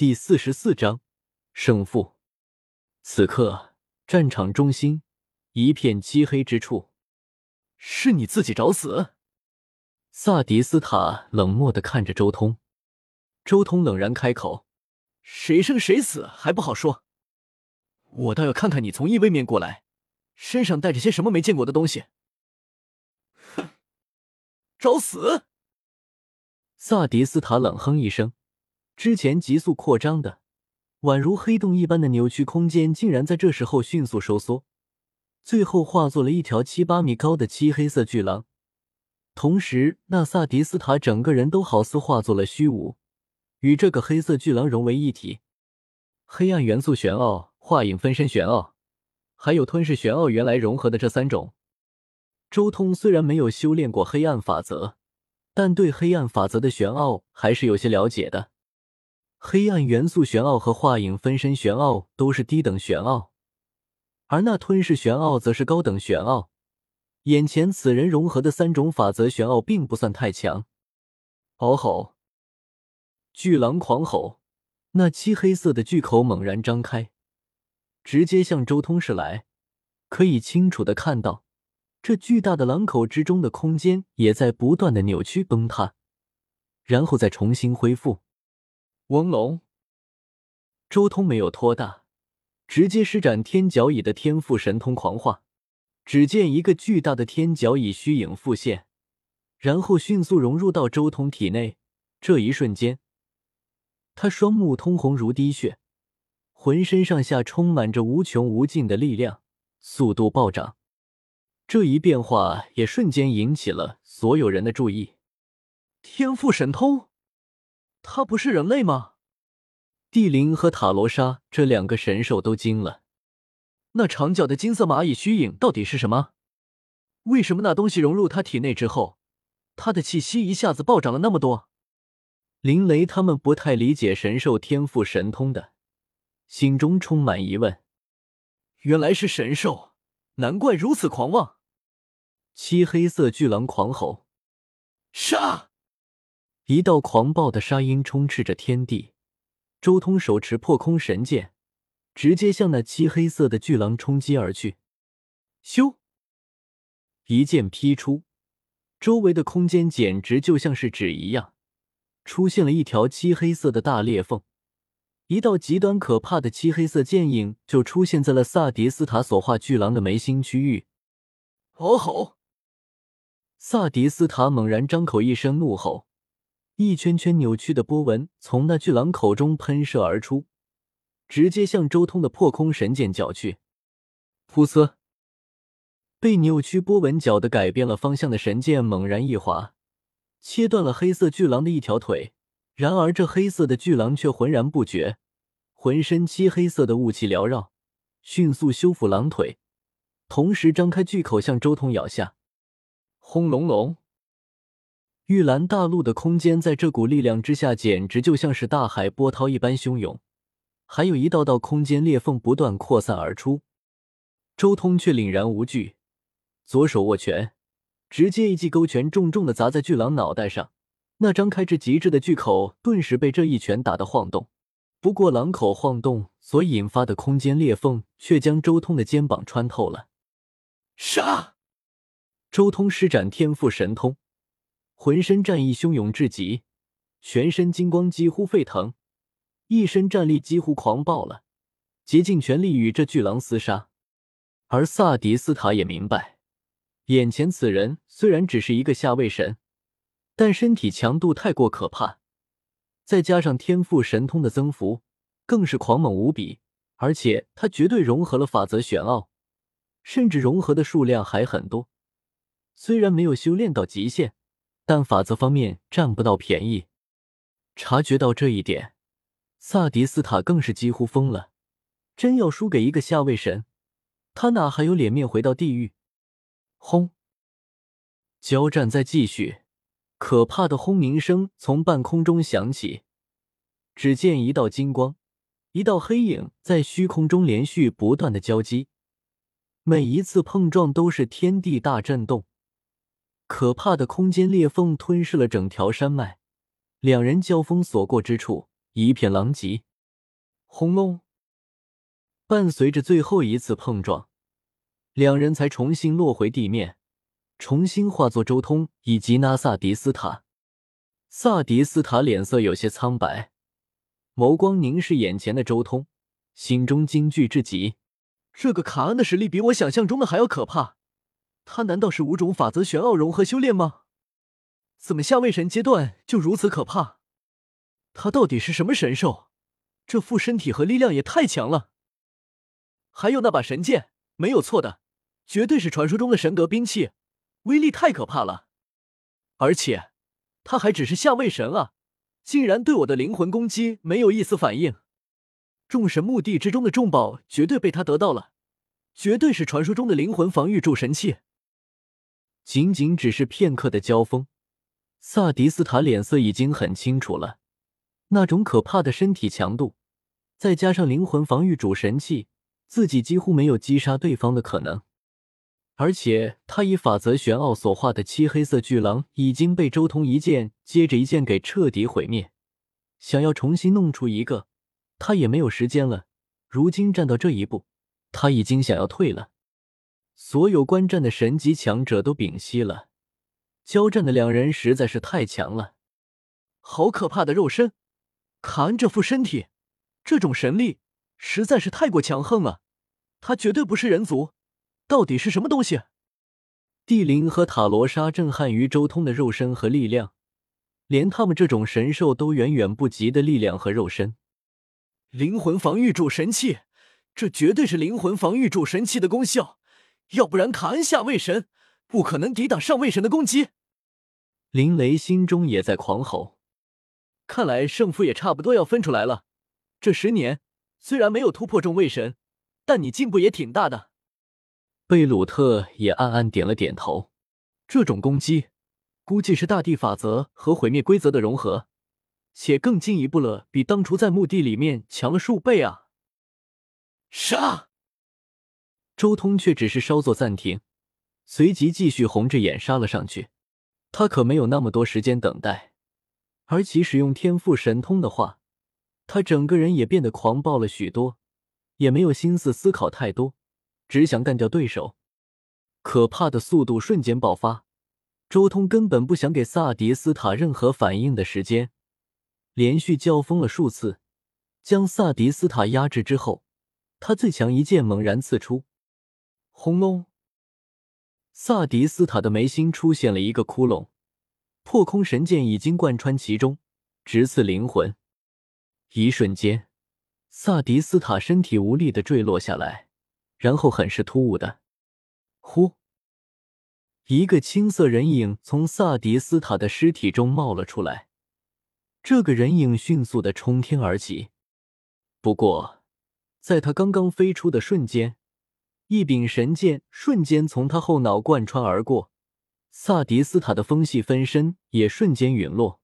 第四十四章胜负。此刻，战场中心一片漆黑之处，是你自己找死！萨迪斯塔冷漠的看着周通，周通冷然开口：“谁生谁死还不好说，我倒要看看你从异位面过来，身上带着些什么没见过的东西。”哼，找死！萨迪斯塔冷哼一声。之前急速扩张的，宛如黑洞一般的扭曲空间，竟然在这时候迅速收缩，最后化作了一条七八米高的漆黑色巨狼。同时，那萨迪斯塔整个人都好似化作了虚无，与这个黑色巨狼融为一体。黑暗元素玄奥、化影分身玄奥，还有吞噬玄奥，原来融合的这三种。周通虽然没有修炼过黑暗法则，但对黑暗法则的玄奥还是有些了解的。黑暗元素玄奥和化影分身玄奥都是低等玄奥，而那吞噬玄奥则是高等玄奥。眼前此人融合的三种法则玄奥并不算太强。嗷吼！巨狼狂吼，那漆黑色的巨口猛然张开，直接向周通驶来。可以清楚的看到，这巨大的狼口之中的空间也在不断的扭曲崩塌，然后再重新恢复。翁龙，周通没有拖大，直接施展天角蚁的天赋神通狂化。只见一个巨大的天角蚁虚影复现，然后迅速融入到周通体内。这一瞬间，他双目通红如滴血，浑身上下充满着无穷无尽的力量，速度暴涨。这一变化也瞬间引起了所有人的注意。天赋神通。他不是人类吗？帝灵和塔罗莎这两个神兽都惊了。那长角的金色蚂蚁虚影到底是什么？为什么那东西融入他体内之后，他的气息一下子暴涨了那么多？林雷他们不太理解神兽天赋神通的，心中充满疑问。原来是神兽，难怪如此狂妄。漆黑色巨狼狂吼：“杀！”一道狂暴的杀音充斥着天地，周通手持破空神剑，直接向那漆黑色的巨狼冲击而去。咻！一剑劈出，周围的空间简直就像是纸一样，出现了一条漆黑色的大裂缝，一道极端可怕的漆黑色剑影就出现在了萨迪斯塔所化巨狼的眉心区域。哦吼！萨迪斯塔猛然张口一声怒吼。一圈圈扭曲的波纹从那巨狼口中喷射而出，直接向周通的破空神剑搅去。噗呲！被扭曲波纹搅得改变了方向的神剑猛然一滑，切断了黑色巨狼的一条腿。然而这黑色的巨狼却浑然不觉，浑身漆黑色的雾气缭绕，迅速修复狼腿，同时张开巨口向周通咬下。轰隆隆！玉兰大陆的空间在这股力量之下，简直就像是大海波涛一般汹涌，还有一道道空间裂缝不断扩散而出。周通却凛然无惧，左手握拳，直接一记勾拳重重的砸在巨狼脑袋上，那张开至极致的巨口顿时被这一拳打得晃动。不过，狼口晃动所引发的空间裂缝却将周通的肩膀穿透了。杀！周通施展天赋神通。浑身战意汹涌至极，全身金光几乎沸腾，一身战力几乎狂暴了，竭尽全力与这巨狼厮杀。而萨迪斯塔也明白，眼前此人虽然只是一个下位神，但身体强度太过可怕，再加上天赋神通的增幅，更是狂猛无比。而且他绝对融合了法则玄奥，甚至融合的数量还很多。虽然没有修炼到极限。但法则方面占不到便宜，察觉到这一点，萨迪斯塔更是几乎疯了。真要输给一个下位神，他哪还有脸面回到地狱？轰！交战在继续，可怕的轰鸣声从半空中响起。只见一道金光，一道黑影在虚空中连续不断的交击，每一次碰撞都是天地大震动。可怕的空间裂缝吞噬了整条山脉，两人交锋所过之处一片狼藉。轰隆！伴随着最后一次碰撞，两人才重新落回地面，重新化作周通以及那萨迪斯塔。萨迪斯塔脸色有些苍白，眸光凝视眼前的周通，心中惊惧至极。这个卡恩的实力比我想象中的还要可怕，他难道是五种法则玄奥融合修炼吗？怎么下位神阶段就如此可怕？他到底是什么神兽？这副身体和力量也太强了。还有那把神剑，没有错的，绝对是传说中的神格兵器，威力太可怕了。而且他还只是下位神啊，竟然对我的灵魂攻击没有一丝反应。众神墓地之中的重宝绝对被他得到了，绝对是传说中的灵魂防御主神器。仅仅只是片刻的交锋，萨迪斯塔脸色已经很清楚了。那种可怕的身体强度，再加上灵魂防御主神器，自己几乎没有击杀对方的可能。而且他以法则玄奥所化的漆黑色巨狼已经被周通一剑接着一剑给彻底毁灭，想要重新弄出一个。他也没有时间了。如今站到这一步，他已经想要退了。所有观战的神级强者都屏息了。交战的两人实在是太强了，好可怕的肉身！卡恩这副身体，这种神力实在是太过强横了。他绝对不是人族，到底是什么东西？帝灵和塔罗莎震撼于周通的肉身和力量，连他们这种神兽都远远不及的力量和肉身。灵魂防御主神器，这绝对是灵魂防御主神器的功效，要不然卡恩下位神不可能抵挡上位神的攻击。林雷心中也在狂吼，看来胜负也差不多要分出来了。这十年虽然没有突破中位神，但你进步也挺大的。贝鲁特也暗暗点了点头，这种攻击估计是大地法则和毁灭规则的融合。且更进一步了，比当初在墓地里面强了数倍啊！杀！周通却只是稍作暂停，随即继续红着眼杀了上去。他可没有那么多时间等待，而其使用天赋神通的话，他整个人也变得狂暴了许多，也没有心思思考太多，只想干掉对手。可怕的速度瞬间爆发，周通根本不想给萨迪斯塔任何反应的时间。连续交锋了数次，将萨迪斯塔压制之后，他最强一剑猛然刺出，轰隆！萨迪斯塔的眉心出现了一个窟窿，破空神剑已经贯穿其中，直刺灵魂。一瞬间，萨迪斯塔身体无力的坠落下来，然后很是突兀的，呼！一个青色人影从萨迪斯塔的尸体中冒了出来。这个人影迅速的冲天而起，不过，在他刚刚飞出的瞬间，一柄神剑瞬间从他后脑贯穿而过，萨迪斯塔的风系分身也瞬间陨落。